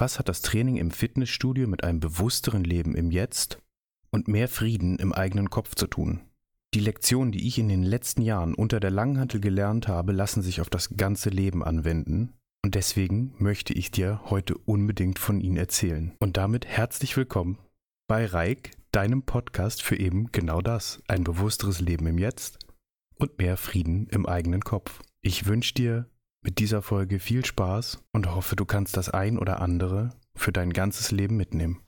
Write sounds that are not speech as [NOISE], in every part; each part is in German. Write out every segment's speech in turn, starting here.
Was hat das Training im Fitnessstudio mit einem bewussteren Leben im Jetzt und mehr Frieden im eigenen Kopf zu tun? Die Lektionen, die ich in den letzten Jahren unter der Langhantel gelernt habe, lassen sich auf das ganze Leben anwenden. Und deswegen möchte ich dir heute unbedingt von ihnen erzählen. Und damit herzlich willkommen bei Reik, deinem Podcast für eben genau das. Ein bewussteres Leben im Jetzt und mehr Frieden im eigenen Kopf. Ich wünsche dir mit dieser Folge viel Spaß und hoffe, du kannst das ein oder andere für dein ganzes Leben mitnehmen.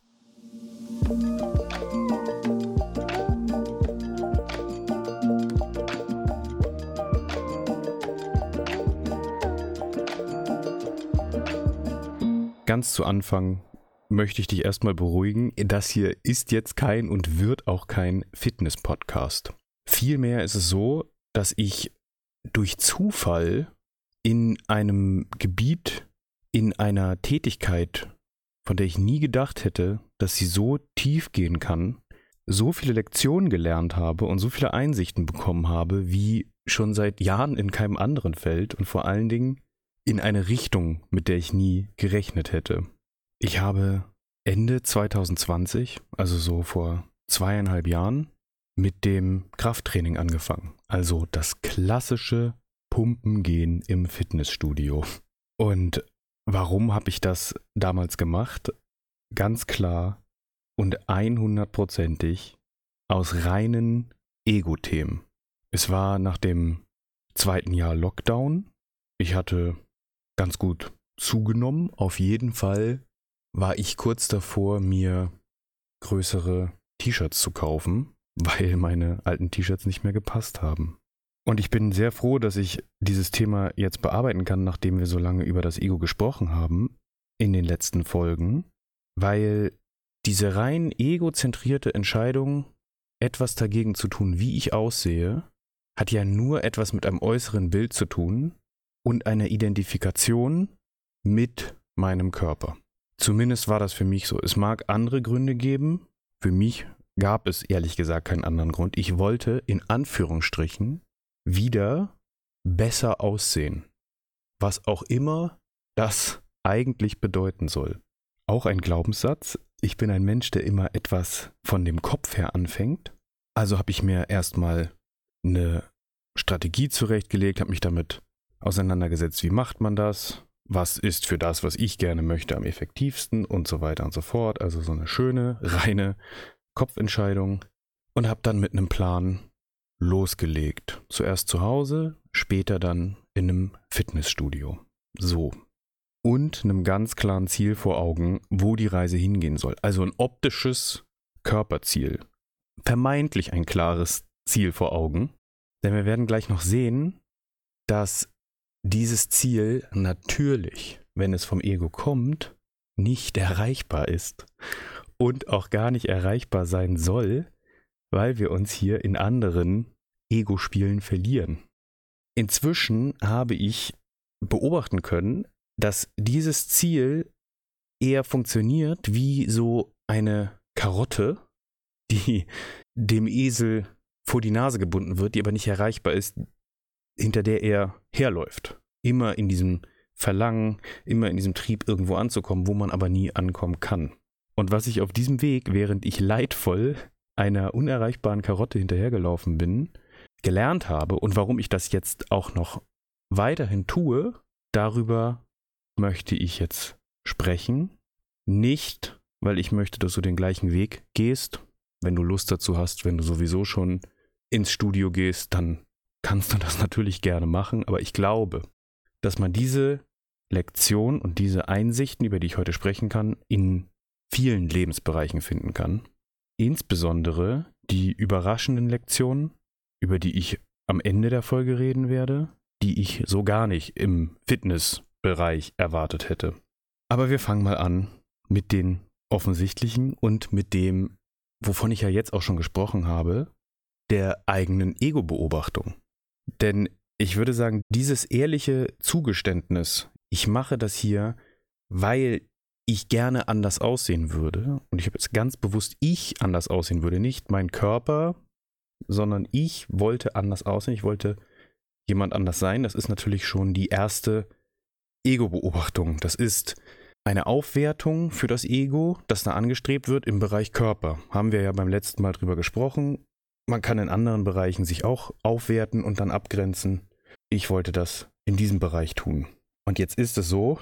Ganz zu Anfang möchte ich dich erstmal beruhigen. Das hier ist jetzt kein und wird auch kein Fitness-Podcast. Vielmehr ist es so, dass ich durch Zufall in einem Gebiet, in einer Tätigkeit, von der ich nie gedacht hätte, dass sie so tief gehen kann, so viele Lektionen gelernt habe und so viele Einsichten bekommen habe, wie schon seit Jahren in keinem anderen Feld und vor allen Dingen in eine Richtung, mit der ich nie gerechnet hätte. Ich habe Ende 2020, also so vor zweieinhalb Jahren, mit dem Krafttraining angefangen. Also das klassische Pumpen gehen im Fitnessstudio. Und warum habe ich das damals gemacht? Ganz klar und 100%ig aus reinen Ego-Themen. Es war nach dem zweiten Jahr Lockdown. Ich hatte ganz gut zugenommen. Auf jeden Fall war ich kurz davor, mir größere T-Shirts zu kaufen, weil meine alten T-Shirts nicht mehr gepasst haben. Und ich bin sehr froh, dass ich dieses Thema jetzt bearbeiten kann, nachdem wir so lange über das Ego gesprochen haben in den letzten Folgen, weil diese rein egozentrierte Entscheidung, etwas dagegen zu tun, wie ich aussehe, hat ja nur etwas mit einem äußeren Bild zu tun und einer Identifikation mit meinem Körper. Zumindest war das für mich so. Es mag andere Gründe geben. Für mich gab es ehrlich gesagt keinen anderen Grund. Ich wollte in Anführungsstrichen wieder besser aussehen. Was auch immer das eigentlich bedeuten soll. Auch ein Glaubenssatz. Ich bin ein Mensch, der immer etwas von dem Kopf her anfängt. Also habe ich mir erstmal eine Strategie zurechtgelegt, habe mich damit auseinandergesetzt, wie macht man das, was ist für das, was ich gerne möchte, am effektivsten und so weiter und so fort. Also so eine schöne, reine Kopfentscheidung und habe dann mit einem Plan losgelegt. Zuerst zu Hause, später dann in einem Fitnessstudio. So. Und einem ganz klaren Ziel vor Augen, wo die Reise hingehen soll. Also ein optisches Körperziel. Vermeintlich ein klares Ziel vor Augen. Denn wir werden gleich noch sehen, dass dieses Ziel natürlich, wenn es vom Ego kommt, nicht erreichbar ist und auch gar nicht erreichbar sein soll, weil wir uns hier in anderen Ego-Spielen verlieren. Inzwischen habe ich beobachten können, dass dieses Ziel eher funktioniert wie so eine Karotte, die dem Esel vor die Nase gebunden wird, die aber nicht erreichbar ist, hinter der er herläuft. Immer in diesem Verlangen, immer in diesem Trieb irgendwo anzukommen, wo man aber nie ankommen kann. Und was ich auf diesem Weg, während ich leidvoll einer unerreichbaren Karotte hinterhergelaufen bin, gelernt habe und warum ich das jetzt auch noch weiterhin tue, darüber möchte ich jetzt sprechen. Nicht, weil ich möchte, dass du den gleichen Weg gehst. Wenn du Lust dazu hast, wenn du sowieso schon ins Studio gehst, dann kannst du das [LAUGHS] natürlich gerne machen. Aber ich glaube, dass man diese Lektion und diese Einsichten, über die ich heute sprechen kann, in vielen Lebensbereichen finden kann. Insbesondere die überraschenden Lektionen, über die ich am Ende der Folge reden werde, die ich so gar nicht im Fitnessbereich erwartet hätte. Aber wir fangen mal an mit den offensichtlichen und mit dem, wovon ich ja jetzt auch schon gesprochen habe, der eigenen Ego-Beobachtung. Denn ich würde sagen, dieses ehrliche Zugeständnis, ich mache das hier, weil ich gerne anders aussehen würde, und ich habe jetzt ganz bewusst ich anders aussehen würde, nicht mein Körper, sondern ich wollte anders aussehen, ich wollte jemand anders sein, das ist natürlich schon die erste Ego-Beobachtung. Das ist eine Aufwertung für das Ego, das da angestrebt wird im Bereich Körper. Haben wir ja beim letzten Mal drüber gesprochen. Man kann in anderen Bereichen sich auch aufwerten und dann abgrenzen. Ich wollte das in diesem Bereich tun. Und jetzt ist es so,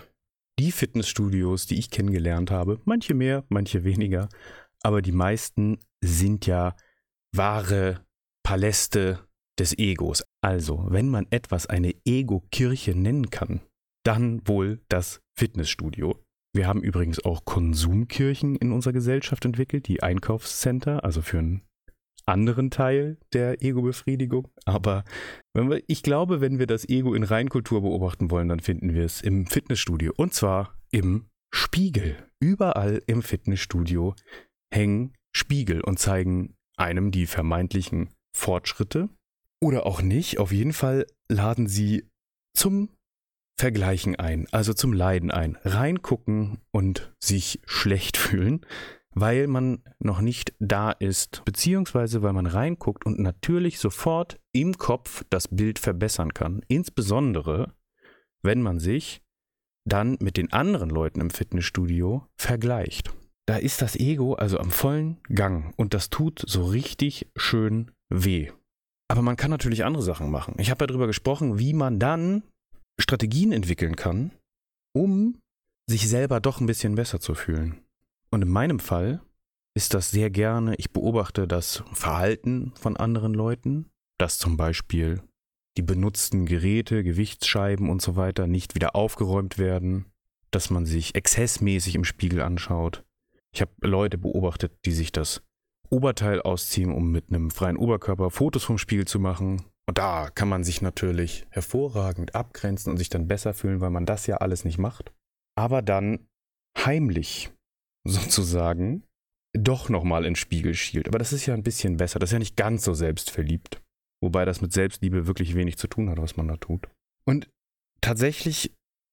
die Fitnessstudios, die ich kennengelernt habe, manche mehr, manche weniger, aber die meisten sind ja wahre Paläste des Egos. Also, wenn man etwas eine Ego-Kirche nennen kann, dann wohl das Fitnessstudio. Wir haben übrigens auch Konsumkirchen in unserer Gesellschaft entwickelt, die Einkaufscenter, also für einen anderen Teil der Ego-Befriedigung. Aber wir, ich glaube, wenn wir das Ego in Reinkultur beobachten wollen, dann finden wir es im Fitnessstudio. Und zwar im Spiegel. Überall im Fitnessstudio hängen Spiegel und zeigen einem die vermeintlichen Fortschritte oder auch nicht. Auf jeden Fall laden sie zum Vergleichen ein, also zum Leiden ein. Reingucken und sich schlecht [LAUGHS] fühlen, weil man noch nicht da ist, beziehungsweise weil man reinguckt und natürlich sofort im Kopf das Bild verbessern kann. Insbesondere, wenn man sich dann mit den anderen Leuten im Fitnessstudio vergleicht. Da ist das Ego also am vollen Gang und das tut so richtig schön weh. Aber man kann natürlich andere Sachen machen. Ich habe ja darüber gesprochen, wie man dann Strategien entwickeln kann, um sich selber doch ein bisschen besser zu fühlen. Und in meinem Fall ist das sehr gerne, ich beobachte das Verhalten von anderen Leuten, dass zum Beispiel die benutzten Geräte, Gewichtsscheiben und so weiter nicht wieder aufgeräumt werden, dass man sich exzessmäßig im Spiegel anschaut. Ich habe Leute beobachtet, die sich das Oberteil ausziehen, um mit einem freien Oberkörper Fotos vom Spiegel zu machen. Und da kann man sich natürlich hervorragend abgrenzen und sich dann besser fühlen, weil man das ja alles nicht macht. Aber dann heimlich sozusagen doch nochmal ins Spiegel schielt. Aber das ist ja ein bisschen besser. Das ist ja nicht ganz so selbstverliebt. Wobei das mit Selbstliebe wirklich wenig zu tun hat, was man da tut. Und tatsächlich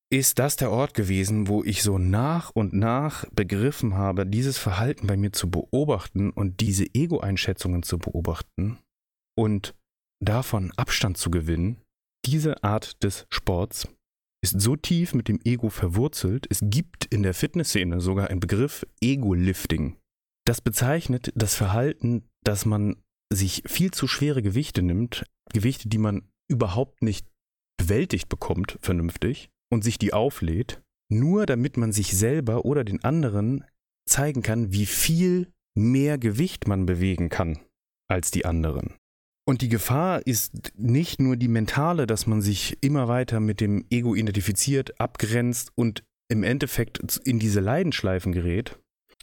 ist das der Ort gewesen, wo ich so nach und nach begriffen habe, dieses Verhalten bei mir zu beobachten und diese Ego-Einschätzungen zu beobachten und davon Abstand zu gewinnen. Diese Art des Sports ist so tief mit dem Ego verwurzelt, es gibt in der Fitnessszene sogar einen Begriff Ego-Lifting. Das bezeichnet das Verhalten, dass man sich viel zu schwere Gewichte nimmt, Gewichte, die man überhaupt nicht bewältigt bekommt, vernünftig, und sich die auflädt, nur damit man sich selber oder den anderen zeigen kann, wie viel mehr Gewicht man bewegen kann als die anderen. Und die Gefahr ist nicht nur die mentale, dass man sich immer weiter mit dem Ego identifiziert, abgrenzt und im Endeffekt in diese Leidenschleifen gerät,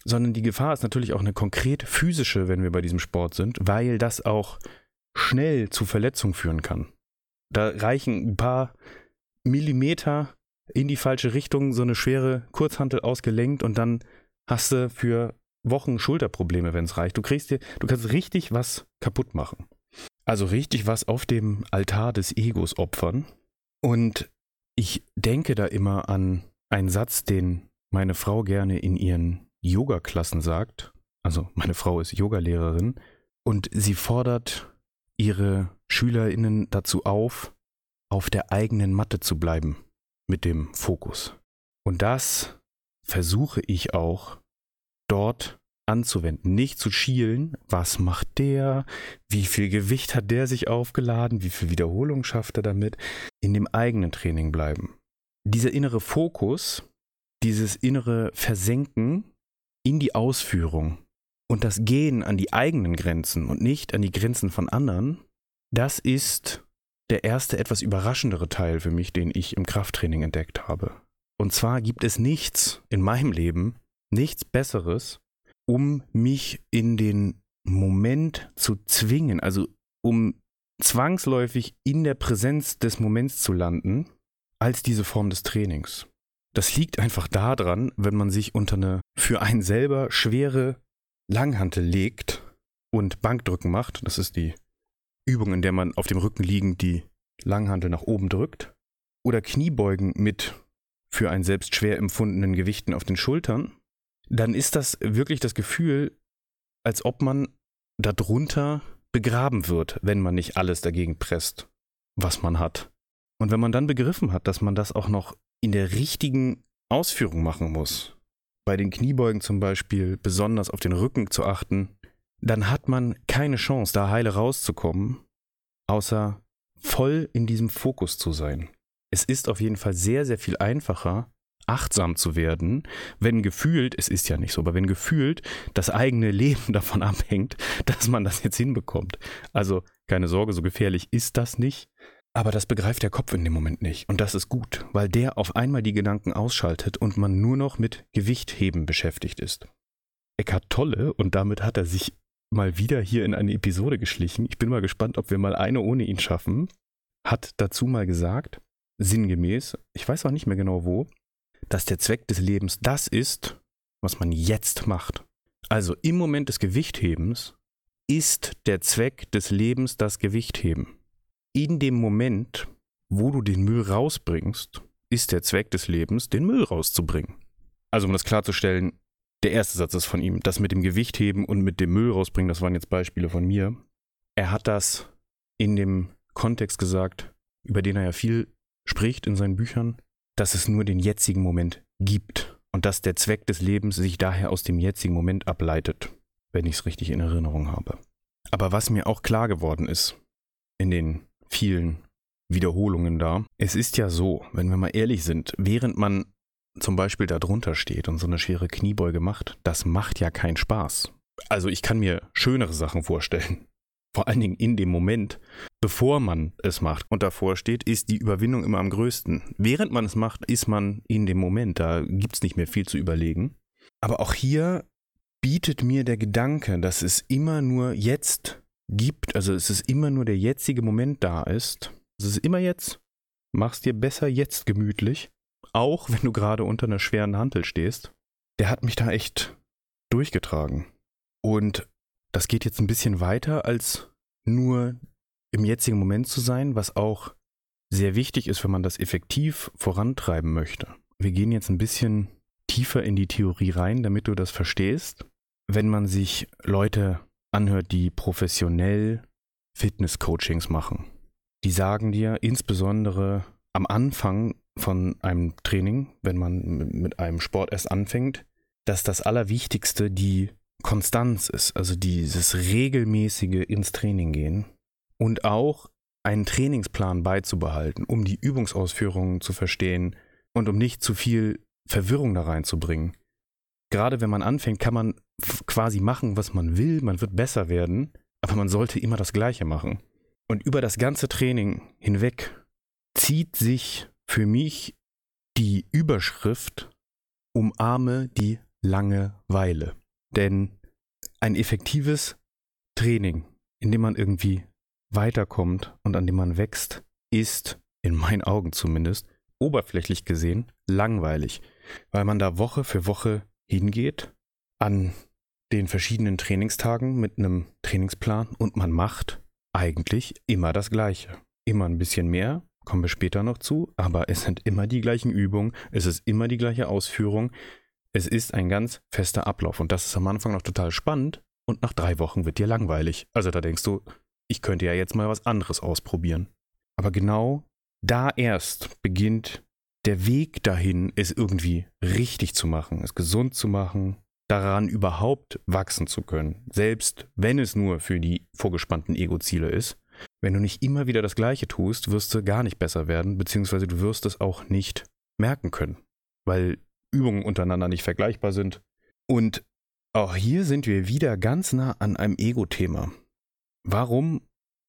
sondern die Gefahr ist natürlich auch eine konkret physische, wenn wir bei diesem Sport sind, weil das auch schnell zu Verletzungen führen kann. Da reichen ein paar Millimeter in die falsche Richtung so eine schwere Kurzhantel ausgelenkt und dann hast du für Wochen Schulterprobleme, wenn es reicht. Du kriegst dir, du kannst richtig was kaputt machen. Also richtig was auf dem Altar des Egos opfern. Und ich denke da immer an einen Satz, den meine Frau gerne in ihren Yoga-Klassen sagt. Also meine Frau ist Yogalehrerin und sie fordert ihre SchülerInnen dazu auf, auf der eigenen Matte zu bleiben mit dem Fokus. Und das versuche ich auch dort anzuwenden. Nicht zu schielen, was macht der, wie viel Gewicht hat der sich aufgeladen, wie viel Wiederholung schafft er damit, in dem eigenen Training bleiben. Dieser innere Fokus, dieses innere Versenken in die Ausführung und das Gehen an die eigenen Grenzen und nicht an die Grenzen von anderen, das ist der erste etwas überraschendere Teil für mich, den ich im Krafttraining entdeckt habe. Und zwar gibt es nichts in meinem Leben, nichts Besseres, um mich in den Moment zu zwingen, also um zwangsläufig in der Präsenz des Moments zu landen, als diese Form des Trainings. Das liegt einfach daran, wenn man sich unter eine für einen selber schwere Langhantel legt und Bankdrücken macht, das ist die Übung, in der man auf dem Rücken liegend die Langhantel nach oben drückt. Oder Kniebeugen mit für einen selbst schwer empfundenen Gewichten auf den Schultern. Dann ist das wirklich das Gefühl, als ob man darunter begraben wird, wenn man nicht alles dagegen presst, was man hat. Und wenn man dann begriffen hat, dass man das auch noch in der richtigen Ausführung machen muss, bei den Kniebeugen zum Beispiel besonders auf den Rücken zu achten, dann hat man keine Chance, da heile rauszukommen, außer voll in diesem Fokus zu sein. Es ist auf jeden Fall sehr, sehr viel einfacher, achtsam zu werden, wenn gefühlt, es ist ja nicht so, aber wenn gefühlt das eigene Leben [LAUGHS] davon abhängt, dass man das jetzt hinbekommt. Also keine Sorge, so gefährlich ist das nicht. Aber das begreift der Kopf in dem Moment nicht. Und das ist gut, weil der auf einmal die Gedanken ausschaltet und man nur noch mit Gewichtheben beschäftigt ist. Eckhart Tolle, und damit hat er sich mal wieder hier in eine Episode geschlichen. Ich bin mal gespannt, ob wir mal eine ohne ihn schaffen. Hat dazu mal gesagt, sinngemäß, ich weiß auch nicht mehr genau wo, dass der Zweck des Lebens das ist, was man jetzt macht. Also im Moment des Gewichthebens ist der Zweck des Lebens das Gewichtheben. In dem Moment, wo du den Müll rausbringst, ist der Zweck des Lebens, den Müll rauszubringen. Also um das klarzustellen, der erste Satz ist von ihm. Das mit dem Gewichtheben und mit dem Müll rausbringen, das waren jetzt Beispiele von mir. Er hat das in dem Kontext gesagt, über den er ja viel spricht in seinen Büchern, dass es nur den jetzigen Moment gibt und dass der Zweck des Lebens sich daher aus dem jetzigen Moment ableitet, wenn ich es richtig in Erinnerung habe. Aber was mir auch klar geworden ist in den vielen Wiederholungen da, es ist ja so, wenn wir mal ehrlich sind, während man zum Beispiel da drunter steht und so eine schwere Kniebeuge macht, das macht ja keinen Spaß. Also ich kann mir schönere Sachen vorstellen vor allen Dingen in dem Moment, bevor man es macht und davor steht, ist die Überwindung immer am größten. Während man es macht, ist man in dem Moment, da gibt es nicht mehr viel zu überlegen. Aber auch hier bietet mir der Gedanke, dass es immer nur jetzt gibt, also es ist immer nur der jetzige Moment da ist. Es ist immer jetzt. Mach's dir besser jetzt gemütlich, auch wenn du gerade unter einer schweren Hantel stehst. Der hat mich da echt durchgetragen. Und das geht jetzt ein bisschen weiter als nur im jetzigen Moment zu sein, was auch sehr wichtig ist, wenn man das effektiv vorantreiben möchte. Wir gehen jetzt ein bisschen tiefer in die Theorie rein, damit du das verstehst. Wenn man sich Leute anhört, die professionell Fitness-Coachings machen, die sagen dir insbesondere am Anfang von einem Training, wenn man mit einem Sport erst anfängt, dass das Allerwichtigste die Konstanz ist, also dieses regelmäßige ins Training gehen und auch einen Trainingsplan beizubehalten, um die Übungsausführungen zu verstehen und um nicht zu viel Verwirrung da reinzubringen. Gerade wenn man anfängt, kann man quasi machen, was man will, man wird besser werden, aber man sollte immer das Gleiche machen. Und über das ganze Training hinweg zieht sich für mich die Überschrift Umarme die Langeweile. Denn ein effektives Training, in dem man irgendwie weiterkommt und an dem man wächst, ist, in meinen Augen zumindest, oberflächlich gesehen langweilig, weil man da Woche für Woche hingeht an den verschiedenen Trainingstagen mit einem Trainingsplan und man macht eigentlich immer das Gleiche. Immer ein bisschen mehr, kommen wir später noch zu, aber es sind immer die gleichen Übungen, es ist immer die gleiche Ausführung, es ist ein ganz fester Ablauf und das ist am Anfang noch total spannend und nach drei Wochen wird dir langweilig. Also da denkst du, ich könnte ja jetzt mal was anderes ausprobieren. Aber genau da erst beginnt der Weg dahin, es irgendwie richtig zu machen, es gesund zu machen, daran überhaupt wachsen zu können, selbst wenn es nur für die vorgespannten Ego-Ziele ist. Wenn du nicht immer wieder das Gleiche tust, wirst du gar nicht besser werden, beziehungsweise du wirst es auch nicht merken können, weil Übungen untereinander nicht vergleichbar sind. Und auch hier sind wir wieder ganz nah an einem Ego-Thema. Warum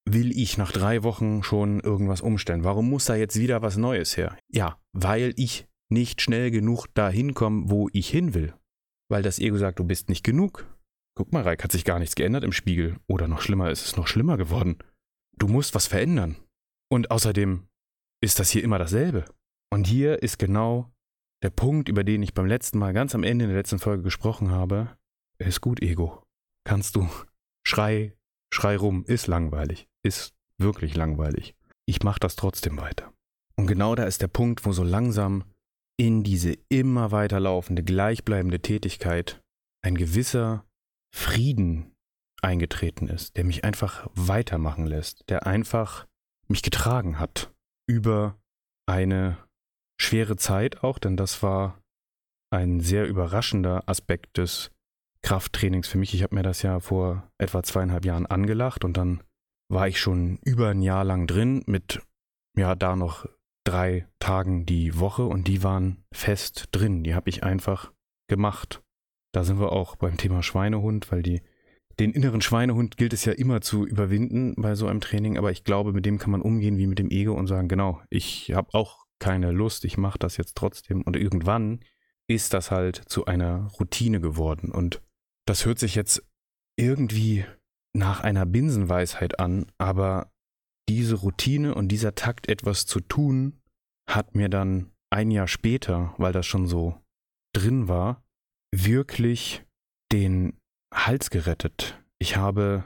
will ich nach drei Wochen schon irgendwas umstellen? Warum muss da jetzt wieder was Neues her? Ja, weil ich nicht schnell genug dahin komme, wo ich hin will. Weil das Ego sagt, du bist nicht genug. Guck mal, Reik, hat sich gar nichts geändert im Spiegel. Oder noch schlimmer, ist es noch schlimmer geworden. Du musst was verändern. Und außerdem ist das hier immer dasselbe. Und hier ist genau der Punkt, über den ich beim letzten Mal ganz am Ende in der letzten Folge gesprochen habe, ist gut, Ego. Kannst du. Schrei, schrei rum, ist langweilig. Ist wirklich langweilig. Ich mache das trotzdem weiter. Und genau da ist der Punkt, wo so langsam in diese immer weiterlaufende, gleichbleibende Tätigkeit ein gewisser Frieden eingetreten ist, der mich einfach weitermachen lässt, der einfach mich getragen hat über eine schwere Zeit auch, denn das war ein sehr überraschender Aspekt des Krafttrainings für mich. Ich habe mir das ja vor etwa zweieinhalb Jahren angelacht und dann war ich schon über ein Jahr lang drin mit ja da noch drei Tagen die Woche und die waren fest drin. Die habe ich einfach gemacht. Da sind wir auch beim Thema Schweinehund, weil die den inneren Schweinehund gilt es ja immer zu überwinden bei so einem Training, aber ich glaube, mit dem kann man umgehen wie mit dem Ego und sagen, genau, ich habe auch keine Lust, ich mache das jetzt trotzdem. Und irgendwann ist das halt zu einer Routine geworden. Und das hört sich jetzt irgendwie nach einer Binsenweisheit an, aber diese Routine und dieser Takt etwas zu tun, hat mir dann ein Jahr später, weil das schon so drin war, wirklich den Hals gerettet. Ich habe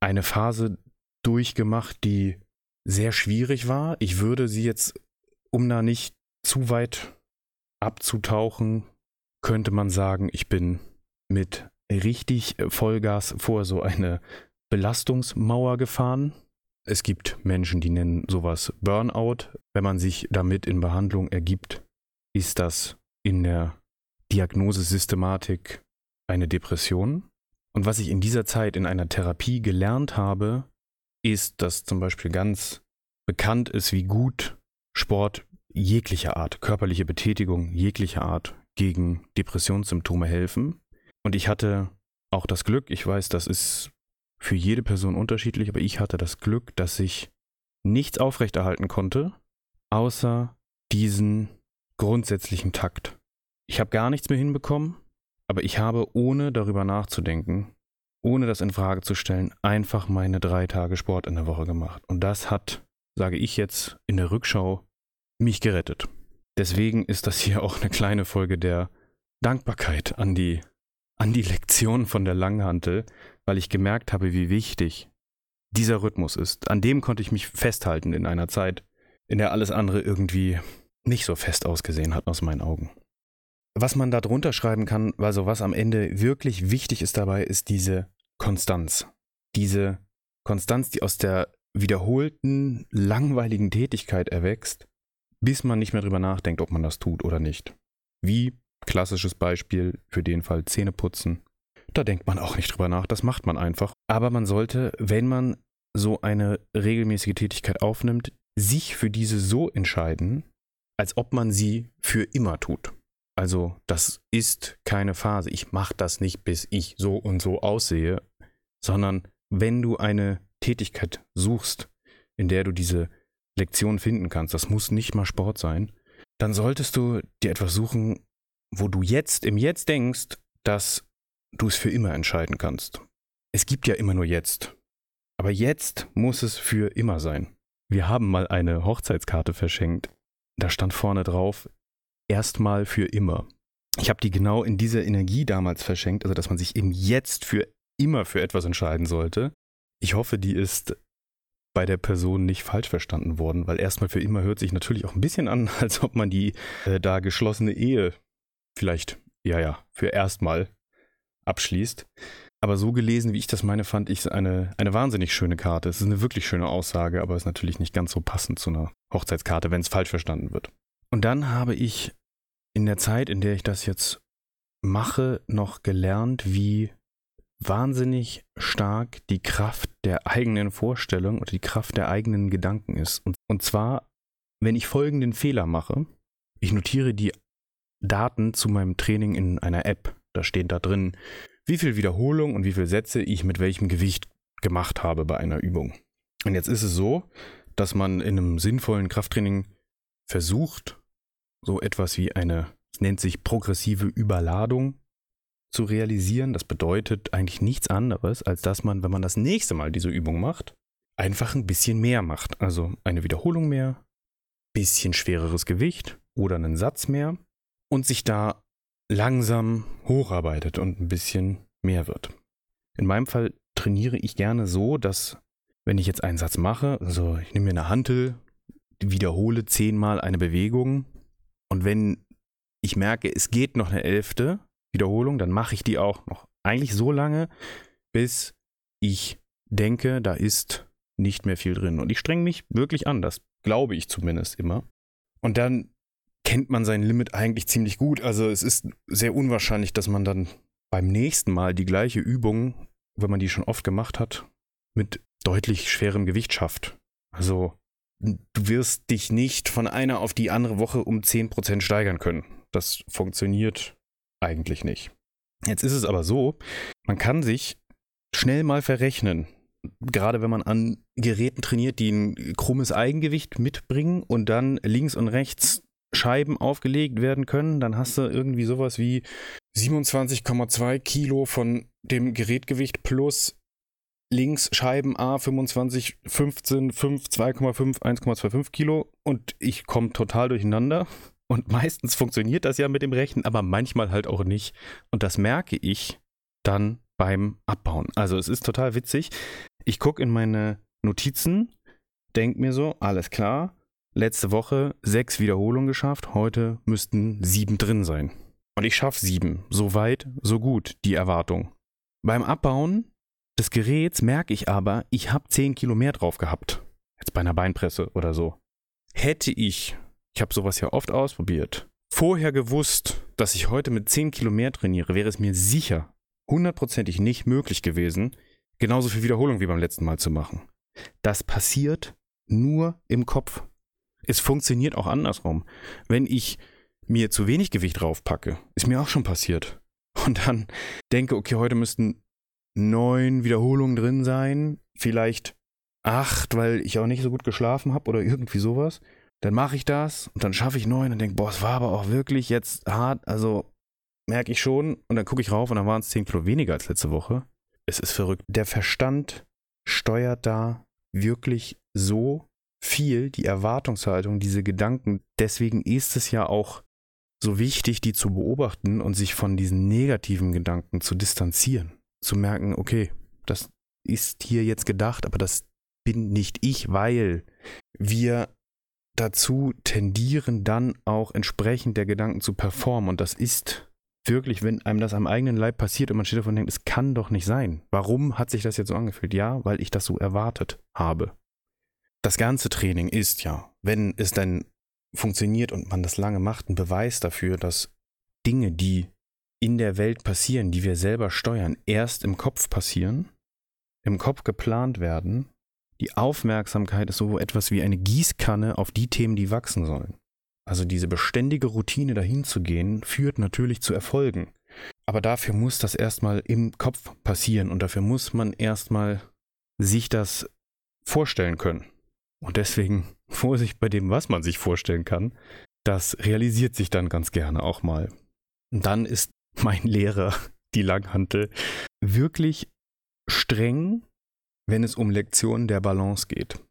eine Phase durchgemacht, die sehr schwierig war. Ich würde sie jetzt, um da nicht zu weit abzutauchen, könnte man sagen, ich bin mit richtig Vollgas vor so eine Belastungsmauer gefahren. Es gibt Menschen, die nennen sowas Burnout. Wenn man sich damit in Behandlung ergibt, ist das in der Diagnosesystematik eine Depression. Und was ich in dieser Zeit in einer Therapie gelernt habe, ist, dass zum Beispiel ganz bekannt ist, wie gut Sport jeglicher Art, körperliche Betätigung jeglicher Art gegen Depressionssymptome helfen. Und ich hatte auch das Glück, ich weiß, das ist für jede Person unterschiedlich, aber ich hatte das Glück, dass ich nichts aufrechterhalten konnte, außer diesen grundsätzlichen Takt. Ich habe gar nichts mehr hinbekommen, aber ich habe, ohne darüber nachzudenken, ohne das in Frage zu stellen, einfach meine drei Tage Sport in der Woche gemacht. Und das hat, sage ich jetzt in der Rückschau, mich gerettet. Deswegen ist das hier auch eine kleine Folge der Dankbarkeit an die, an die Lektion von der Langhantel, weil ich gemerkt habe, wie wichtig dieser Rhythmus ist. An dem konnte ich mich festhalten in einer Zeit, in der alles andere irgendwie nicht so fest ausgesehen hat aus meinen Augen. Was man da drunter schreiben kann, also was am Ende wirklich wichtig ist dabei, ist diese Konstanz. Diese Konstanz, die aus der wiederholten, langweiligen Tätigkeit erwächst, bis man nicht mehr drüber nachdenkt, ob man das tut oder nicht. Wie klassisches Beispiel für den Fall Zähne putzen da denkt man auch nicht drüber nach, das macht man einfach. Aber man sollte, wenn man so eine regelmäßige Tätigkeit aufnimmt, sich für diese so entscheiden, als ob man sie für immer tut. Also das ist keine Phase. Ich mache das nicht, bis ich so und so aussehe, sondern wenn du eine Tätigkeit suchst, in der du diese Lektion finden kannst, das muss nicht mal Sport sein, dann solltest du dir etwas suchen, wo du jetzt im Jetzt denkst, dass du es für immer entscheiden kannst. Es gibt ja immer nur jetzt. Aber jetzt muss es für immer sein. Wir haben mal eine Hochzeitskarte verschenkt. Da stand vorne drauf, erstmal für immer. Ich habe die genau in dieser Energie damals verschenkt, also dass man sich eben jetzt für immer für etwas entscheiden sollte. Ich hoffe, die ist bei der Person nicht falsch verstanden worden, weil erstmal für immer hört sich natürlich auch ein bisschen an, [LAUGHS] als ob man die äh, da geschlossene Ehe vielleicht, ja, ja, für erstmal abschließt. Aber so gelesen, wie ich das meine, fand ich es eine, eine wahnsinnig schöne Karte. Es ist eine wirklich schöne Aussage, aber ist natürlich nicht ganz so passend zu einer Hochzeitskarte, wenn es falsch verstanden wird. Und dann habe ich in der Zeit, in der ich das jetzt mache, noch gelernt, wie wahnsinnig stark die Kraft der eigenen Vorstellung oder die Kraft der eigenen Gedanken ist. Und, und zwar, wenn ich folgenden Fehler mache, ich notiere die Daten zu meinem Training in einer App. Da steht da drin, wie viel Wiederholung und wie viele Sätze ich mit welchem Gewicht gemacht habe bei einer Übung. Und jetzt ist es so, dass man in einem sinnvollen Krafttraining versucht, so etwas wie eine, es nennt sich progressive Überladung zu realisieren. Das bedeutet eigentlich nichts anderes, als dass man, wenn man das nächste Mal diese Übung macht, einfach ein bisschen mehr macht. Also eine Wiederholung mehr, bisschen schwereres Gewicht oder einen Satz mehr und sich da langsam hocharbeitet und ein bisschen mehr wird. In meinem Fall trainiere ich gerne so, dass wenn ich jetzt einen Satz mache, also ich nehme mir eine Hantel, wiederhole zehnmal eine Bewegung und wenn ich merke, es geht noch eine elfte Wiederholung, dann mache ich die auch noch eigentlich so lange, bis ich denke, da ist nicht mehr viel drin. Und ich strenge mich wirklich an, das glaube ich zumindest immer. Und dann kennt man sein Limit eigentlich ziemlich gut. Also es ist sehr unwahrscheinlich, dass man dann beim nächsten Mal die gleiche Übung, wenn man die schon oft gemacht hat, mit deutlich schwerem Gewicht schafft. Also du wirst dich nicht von einer auf die andere Woche um 10% steigern können. Das funktioniert eigentlich nicht. Jetzt ist es aber so, man kann sich schnell mal verrechnen. Gerade wenn man an Geräten trainiert, die ein krummes Eigengewicht mitbringen und dann links und rechts Scheiben aufgelegt werden können, dann hast du irgendwie sowas wie 27,2 Kilo von dem Gerätgewicht plus links Scheiben A 25, 15, 5, 2,5, 1,25 Kilo und ich komme total durcheinander. Und meistens funktioniert das ja mit dem Rechnen, aber manchmal halt auch nicht. Und das merke ich dann beim Abbauen. Also es ist total witzig. Ich gucke in meine Notizen, denke mir so, alles klar, letzte Woche sechs Wiederholungen geschafft, heute müssten sieben drin sein. Und ich schaffe sieben. So weit, so gut, die Erwartung. Beim Abbauen des Geräts merke ich aber, ich habe 10 Kilo mehr drauf gehabt. Jetzt bei einer Beinpresse oder so. Hätte ich, ich habe sowas ja oft ausprobiert, vorher gewusst, dass ich heute mit 10 Kilo mehr trainiere, wäre es mir sicher hundertprozentig nicht möglich gewesen, genauso viel Wiederholung wie beim letzten Mal zu machen. Das passiert nur im Kopf. Es funktioniert auch andersrum. Wenn ich mir zu wenig Gewicht draufpacke, ist mir auch schon passiert. Und dann denke, okay, heute müssten neun Wiederholungen drin sein, vielleicht acht, weil ich auch nicht so gut geschlafen habe oder irgendwie sowas. Dann mache ich das und dann schaffe ich neun und denke, boah, es war aber auch wirklich jetzt hart. Also merke ich schon. Und dann gucke ich rauf und dann waren es zehn Kilo weniger als letzte Woche. Es ist verrückt. Der Verstand steuert da wirklich so viel, die Erwartungshaltung, diese Gedanken. Deswegen ist es ja auch so wichtig, die zu beobachten und sich von diesen negativen Gedanken zu distanzieren zu merken, okay, das ist hier jetzt gedacht, aber das bin nicht ich, weil wir dazu tendieren, dann auch entsprechend der Gedanken zu performen. Und das ist wirklich, wenn einem das am eigenen Leib passiert und man steht davon und denkt, es kann doch nicht sein. Warum hat sich das jetzt so angefühlt? Ja, weil ich das so erwartet habe. Das ganze Training ist ja, wenn es dann funktioniert und man das lange macht, ein Beweis dafür, dass Dinge, die in der Welt passieren, die wir selber steuern, erst im Kopf passieren, im Kopf geplant werden. Die Aufmerksamkeit ist so etwas wie eine Gießkanne auf die Themen, die wachsen sollen. Also diese beständige Routine dahin zu gehen, führt natürlich zu Erfolgen. Aber dafür muss das erstmal im Kopf passieren und dafür muss man erstmal sich das vorstellen können. Und deswegen [LAUGHS] Vorsicht bei dem, was man sich vorstellen kann. Das realisiert sich dann ganz gerne auch mal. Und dann ist [LAUGHS] mein Lehrer, die Langhantel, wirklich streng, wenn es um Lektionen der Balance geht.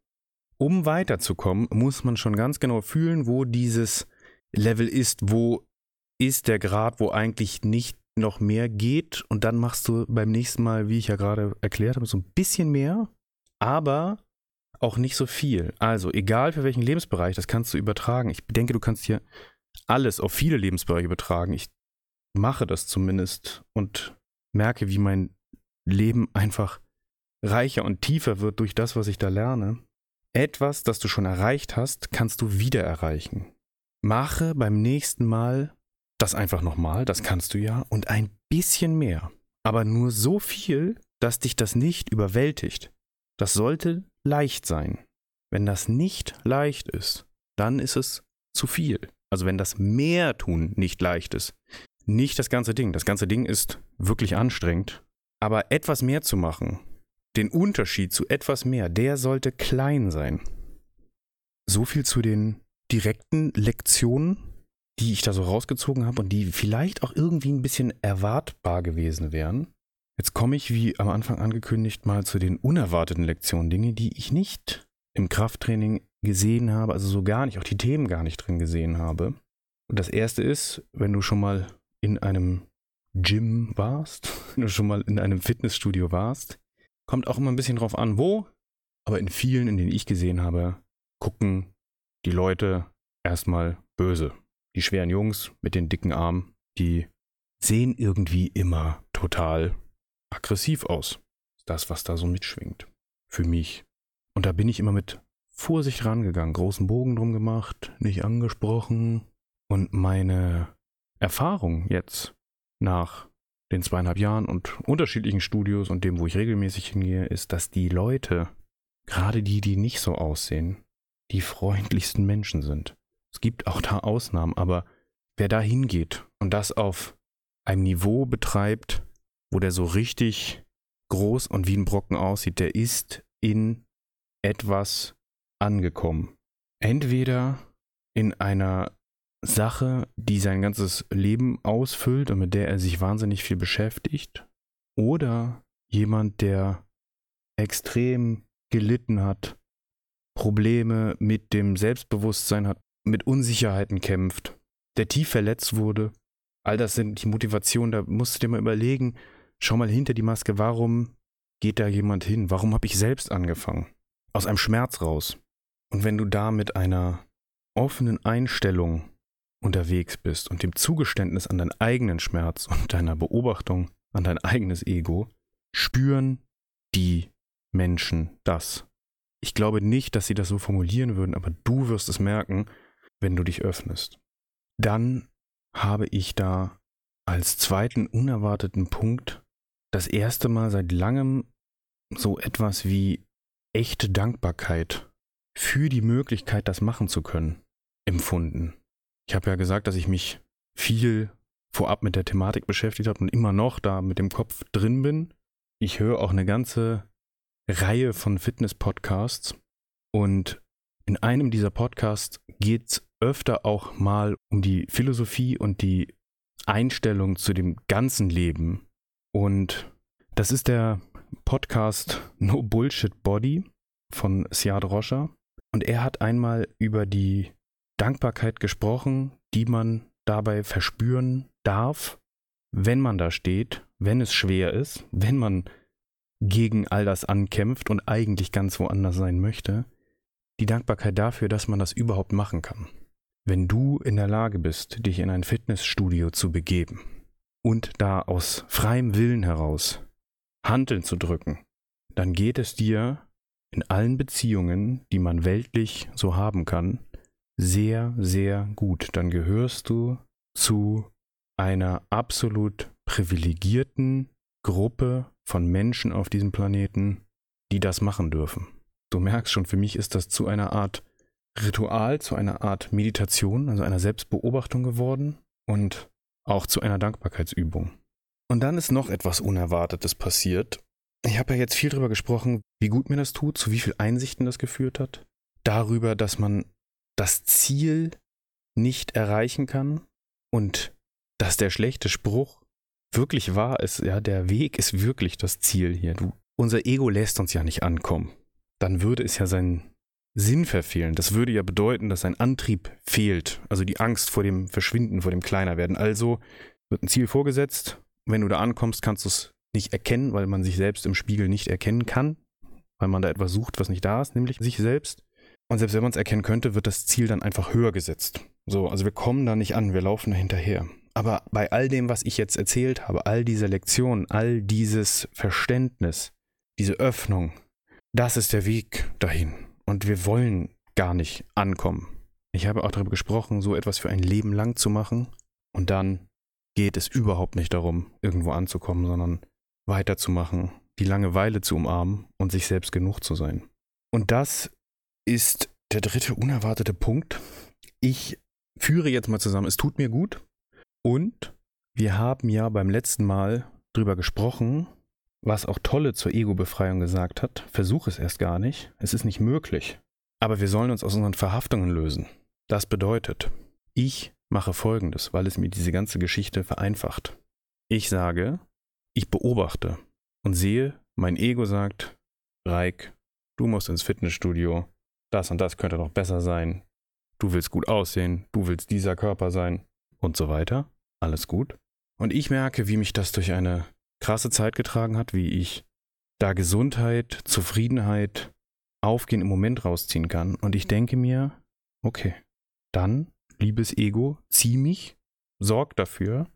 Um weiterzukommen, muss man schon ganz genau fühlen, wo dieses Level ist, wo ist der Grad, wo eigentlich nicht noch mehr geht und dann machst du beim nächsten Mal, wie ich ja gerade erklärt habe, so ein bisschen mehr, aber auch nicht so viel. Also egal für welchen Lebensbereich, das kannst du übertragen. Ich denke, du kannst hier alles auf viele Lebensbereiche übertragen. Ich mache das zumindest und merke, wie mein Leben einfach reicher und tiefer wird durch das, was ich da lerne. Etwas, das du schon erreicht hast, kannst du wieder erreichen. Mache beim nächsten Mal das einfach nochmal, das kannst du ja, und ein bisschen mehr. Aber nur so viel, dass dich das nicht überwältigt. Das sollte leicht sein. Wenn das nicht leicht ist, dann ist es zu viel. Also wenn das Mehr tun nicht leicht ist, nicht das ganze Ding. Das ganze Ding ist wirklich anstrengend. Aber etwas mehr zu machen, den Unterschied zu etwas mehr, der sollte klein sein. So viel zu den direkten Lektionen, die ich da so rausgezogen habe und die vielleicht auch irgendwie ein bisschen erwartbar gewesen wären. Jetzt komme ich, wie am Anfang angekündigt, mal zu den unerwarteten Lektionen, Dinge, die ich nicht im Krafttraining gesehen habe, also so gar nicht, auch die Themen gar nicht drin gesehen habe. Und das erste ist, wenn du schon mal in einem Gym warst, [LAUGHS] wenn du schon mal in einem Fitnessstudio warst. Kommt auch immer ein bisschen drauf an, wo. Aber in vielen, in denen ich gesehen habe, gucken die Leute erstmal böse. Die schweren Jungs mit den dicken Armen, die sehen irgendwie immer total aggressiv aus. Das, was da so mitschwingt. Für mich. Und da bin ich immer mit Vorsicht rangegangen, großen Bogen drum gemacht, nicht angesprochen, Und meine Erfahrung jetzt nach den zweieinhalb Jahren und unterschiedlichen Studios und dem, wo ich regelmäßig hingehe, ist, dass die Leute, gerade die, die nicht so aussehen, die freundlichsten Menschen sind. Es gibt auch da Ausnahmen, aber wer da hingeht und das auf einem Niveau betreibt, wo der so richtig groß und wie ein Brocken aussieht, der ist in etwas angekommen. Entweder in einer Sache, die sein ganzes Leben ausfüllt und mit der er sich wahnsinnig viel beschäftigt, oder jemand, der extrem gelitten hat, Probleme mit dem Selbstbewusstsein hat, mit Unsicherheiten kämpft, der tief verletzt wurde. All das sind die Motivationen, da musst du dir mal überlegen, schau mal hinter die Maske, warum geht da jemand hin? Warum habe ich selbst angefangen? Aus einem Schmerz raus. Und wenn du da mit einer offenen Einstellung unterwegs bist und dem Zugeständnis an deinen eigenen Schmerz und deiner Beobachtung an dein eigenes Ego, spüren die Menschen das. Ich glaube nicht, dass sie das so formulieren würden, aber du wirst es merken, wenn du dich öffnest. Dann habe ich da als zweiten unerwarteten Punkt das erste Mal seit langem so etwas wie echte Dankbarkeit für die Möglichkeit, das machen zu können, empfunden. Ich habe ja gesagt, dass ich mich viel vorab mit der Thematik beschäftigt habe und immer noch da mit dem Kopf drin bin. Ich höre auch eine ganze Reihe von Fitness-Podcasts und in einem dieser Podcasts geht es öfter auch mal um die Philosophie und die Einstellung zu dem ganzen Leben. Und das ist der Podcast No Bullshit Body von Siad Roscher. Und er hat einmal über die Dankbarkeit gesprochen, die man dabei verspüren darf, wenn man da steht, wenn es schwer ist, wenn man gegen all das ankämpft und eigentlich ganz woanders sein möchte. Die Dankbarkeit dafür, dass man das überhaupt machen kann. Wenn du in der Lage bist, dich in ein Fitnessstudio zu begeben und da aus freiem Willen heraus Handeln zu drücken, dann geht es dir in allen Beziehungen, die man weltlich so haben kann, sehr, sehr gut. Dann gehörst du zu einer absolut privilegierten Gruppe von Menschen auf diesem Planeten, die das machen dürfen. Du merkst schon, für mich ist das zu einer Art Ritual, zu einer Art Meditation, also einer Selbstbeobachtung geworden und auch zu einer Dankbarkeitsübung. Und dann ist noch etwas Unerwartetes passiert. Ich habe ja jetzt viel darüber gesprochen, wie gut mir das tut, zu wie viel Einsichten das geführt hat. Darüber, dass man das Ziel nicht erreichen kann und dass der schlechte Spruch wirklich wahr ist, ja, der Weg ist wirklich das Ziel hier. Du, unser Ego lässt uns ja nicht ankommen. Dann würde es ja seinen Sinn verfehlen. Das würde ja bedeuten, dass ein Antrieb fehlt, also die Angst vor dem Verschwinden, vor dem Kleinerwerden. Also wird ein Ziel vorgesetzt. Wenn du da ankommst, kannst du es nicht erkennen, weil man sich selbst im Spiegel nicht erkennen kann, weil man da etwas sucht, was nicht da ist, nämlich sich selbst. Und selbst wenn man es erkennen könnte, wird das Ziel dann einfach höher gesetzt. So, also wir kommen da nicht an, wir laufen da hinterher. Aber bei all dem, was ich jetzt erzählt habe, all diese Lektionen, all dieses Verständnis, diese Öffnung, das ist der Weg dahin. Und wir wollen gar nicht ankommen. Ich habe auch darüber gesprochen, so etwas für ein Leben lang zu machen. Und dann geht es überhaupt nicht darum, irgendwo anzukommen, sondern weiterzumachen, die Langeweile zu umarmen und sich selbst genug zu sein. Und das ist der dritte unerwartete Punkt. Ich führe jetzt mal zusammen, es tut mir gut. Und wir haben ja beim letzten Mal drüber gesprochen, was auch Tolle zur Ego-Befreiung gesagt hat. Versuch es erst gar nicht. Es ist nicht möglich. Aber wir sollen uns aus unseren Verhaftungen lösen. Das bedeutet, ich mache Folgendes, weil es mir diese ganze Geschichte vereinfacht. Ich sage, ich beobachte und sehe, mein Ego sagt, Reik, du musst ins Fitnessstudio, das und das könnte noch besser sein, du willst gut aussehen, du willst dieser Körper sein und so weiter. Alles gut. Und ich merke, wie mich das durch eine krasse Zeit getragen hat, wie ich da Gesundheit, Zufriedenheit, Aufgehen im Moment rausziehen kann. Und ich denke mir, okay, dann, liebes Ego, zieh mich, sorg dafür,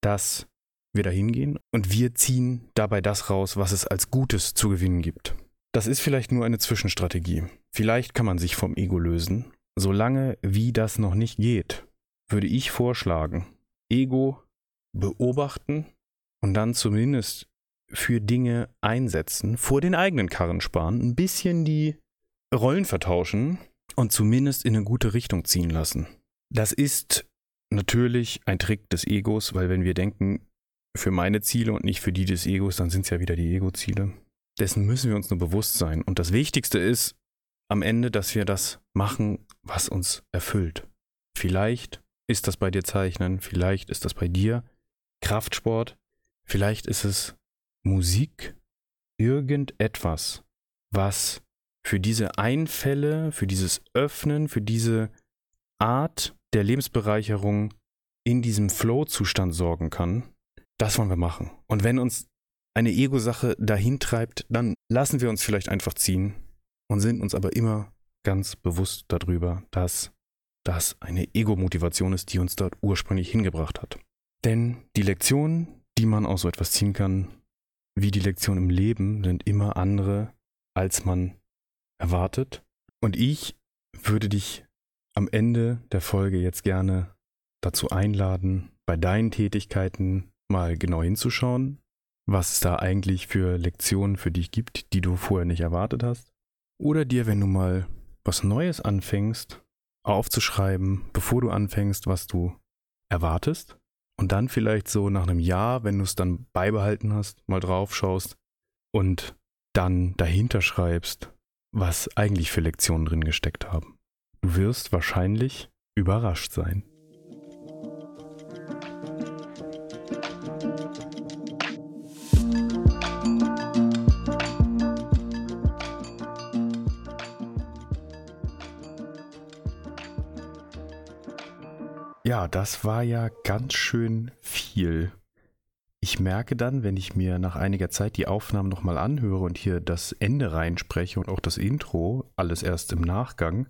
dass wir da hingehen und wir ziehen dabei das raus, was es als Gutes zu gewinnen gibt. Das ist vielleicht nur eine Zwischenstrategie. Vielleicht kann man sich vom Ego lösen. Solange wie das noch nicht geht, würde ich vorschlagen, Ego beobachten und dann zumindest für Dinge einsetzen, vor den eigenen Karren sparen, ein bisschen die Rollen vertauschen und zumindest in eine gute Richtung ziehen lassen. Das ist natürlich ein Trick des Egos, weil wenn wir denken, für meine Ziele und nicht für die des Egos, dann sind es ja wieder die Ego-Ziele. Dessen müssen wir uns nur bewusst sein. Und das Wichtigste ist am Ende, dass wir das machen, was uns erfüllt. Vielleicht ist das bei dir Zeichnen, vielleicht ist das bei dir Kraftsport, vielleicht ist es Musik, irgendetwas, was für diese Einfälle, für dieses Öffnen, für diese Art der Lebensbereicherung in diesem Flow-Zustand sorgen kann, das wollen wir machen. Und wenn uns eine Ego-Sache dahin treibt, dann lassen wir uns vielleicht einfach ziehen und sind uns aber immer ganz bewusst darüber, dass das eine Ego-Motivation ist, die uns dort ursprünglich hingebracht hat. Denn die Lektionen, die man aus so etwas ziehen kann, wie die Lektionen im Leben, sind immer andere, als man erwartet. Und ich würde dich am Ende der Folge jetzt gerne dazu einladen, bei deinen Tätigkeiten mal genau hinzuschauen, was es da eigentlich für Lektionen für dich gibt, die du vorher nicht erwartet hast. Oder dir, wenn du mal was Neues anfängst, aufzuschreiben, bevor du anfängst, was du erwartest. Und dann vielleicht so nach einem Jahr, wenn du es dann beibehalten hast, mal drauf schaust und dann dahinter schreibst, was eigentlich für Lektionen drin gesteckt haben. Du wirst wahrscheinlich überrascht sein. Ja, das war ja ganz schön viel. Ich merke dann, wenn ich mir nach einiger Zeit die Aufnahmen nochmal anhöre und hier das Ende reinspreche und auch das Intro, alles erst im Nachgang,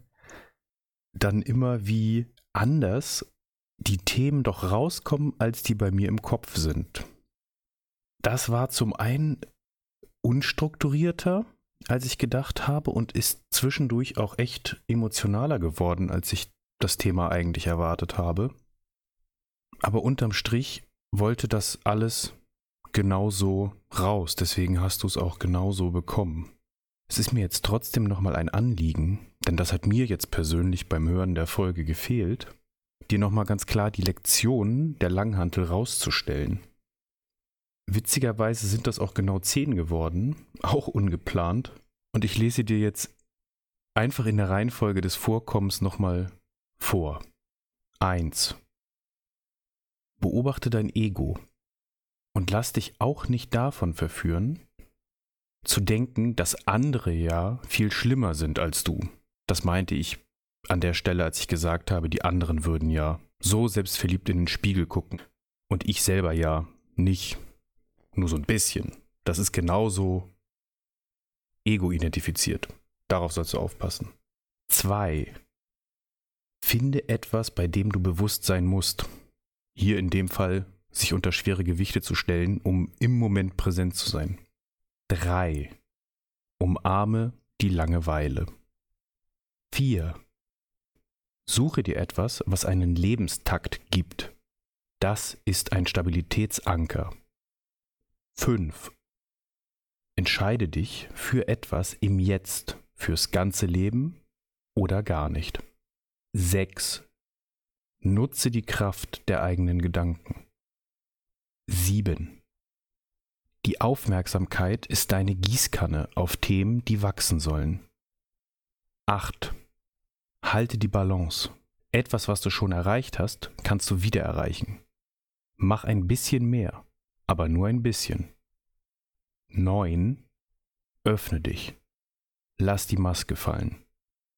dann immer wie anders die Themen doch rauskommen, als die bei mir im Kopf sind. Das war zum einen unstrukturierter, als ich gedacht habe und ist zwischendurch auch echt emotionaler geworden, als ich das Thema eigentlich erwartet habe. Aber unterm Strich wollte das alles genauso raus, deswegen hast du es auch genauso bekommen. Es ist mir jetzt trotzdem nochmal ein Anliegen, denn das hat mir jetzt persönlich beim Hören der Folge gefehlt, dir nochmal ganz klar die Lektionen der Langhantel rauszustellen. Witzigerweise sind das auch genau zehn geworden, auch ungeplant, und ich lese dir jetzt einfach in der Reihenfolge des Vorkommens nochmal vor. 1. Beobachte dein Ego und lass dich auch nicht davon verführen, zu denken, dass andere ja viel schlimmer sind als du. Das meinte ich an der Stelle, als ich gesagt habe, die anderen würden ja so selbstverliebt in den Spiegel gucken und ich selber ja nicht, nur so ein bisschen. Das ist genauso ego-identifiziert. Darauf sollst du aufpassen. 2. Finde etwas, bei dem du bewusst sein musst. Hier in dem Fall sich unter schwere Gewichte zu stellen, um im Moment präsent zu sein. 3. Umarme die Langeweile. 4. Suche dir etwas, was einen Lebenstakt gibt. Das ist ein Stabilitätsanker. 5. Entscheide dich für etwas im Jetzt, fürs ganze Leben oder gar nicht. 6. Nutze die Kraft der eigenen Gedanken. 7. Die Aufmerksamkeit ist deine Gießkanne auf Themen, die wachsen sollen. 8. Halte die Balance. Etwas, was du schon erreicht hast, kannst du wieder erreichen. Mach ein bisschen mehr, aber nur ein bisschen. 9. Öffne dich. Lass die Maske fallen.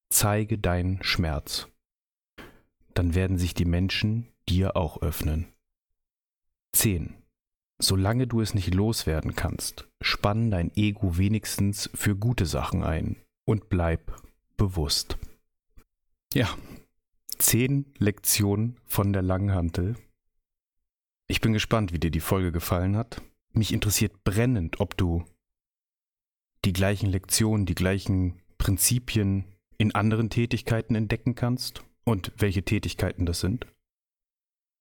Zeige deinen Schmerz dann werden sich die Menschen dir auch öffnen. 10. Solange du es nicht loswerden kannst, spann dein Ego wenigstens für gute Sachen ein und bleib bewusst. Ja, 10 Lektionen von der Langhantel. Ich bin gespannt, wie dir die Folge gefallen hat. Mich interessiert brennend, ob du die gleichen Lektionen, die gleichen Prinzipien in anderen Tätigkeiten entdecken kannst und welche Tätigkeiten das sind.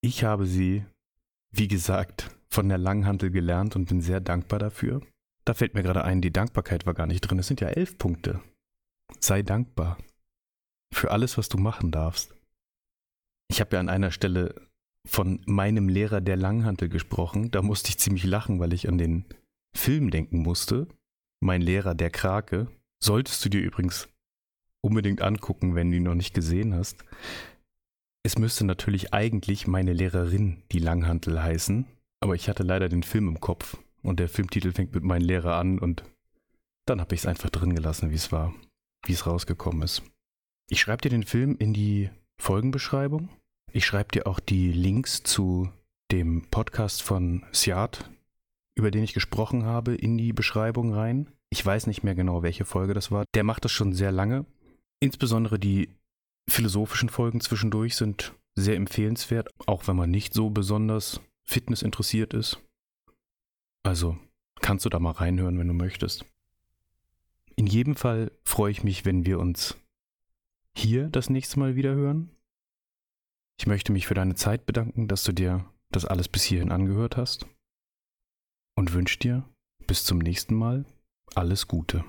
Ich habe sie, wie gesagt, von der Langhantel gelernt und bin sehr dankbar dafür. Da fällt mir gerade ein, die Dankbarkeit war gar nicht drin. Es sind ja elf Punkte. Sei dankbar für alles, was du machen darfst. Ich habe ja an einer Stelle von meinem Lehrer der Langhantel gesprochen. Da musste ich ziemlich lachen, weil ich an den Film denken musste. Mein Lehrer der Krake. Solltest du dir übrigens unbedingt angucken, wenn du ihn noch nicht gesehen hast. Es müsste natürlich eigentlich meine Lehrerin die Langhantel heißen, aber ich hatte leider den Film im Kopf und der Filmtitel fängt mit meinem Lehrer an und dann habe ich es einfach drin gelassen, wie es war, wie es rausgekommen ist. Ich schreibe dir den Film in die Folgenbeschreibung. Ich schreibe dir auch die Links zu dem Podcast von Siad, über den ich gesprochen habe, in die Beschreibung rein. Ich weiß nicht mehr genau, welche Folge das war. Der macht das schon sehr lange. Insbesondere die philosophischen Folgen zwischendurch sind sehr empfehlenswert, auch wenn man nicht so besonders Fitness interessiert ist. Also kannst du da mal reinhören, wenn du möchtest. In jedem Fall freue ich mich, wenn wir uns hier das nächste Mal wieder hören. Ich möchte mich für deine Zeit bedanken, dass du dir das alles bis hierhin angehört hast und wünsche dir bis zum nächsten Mal alles Gute.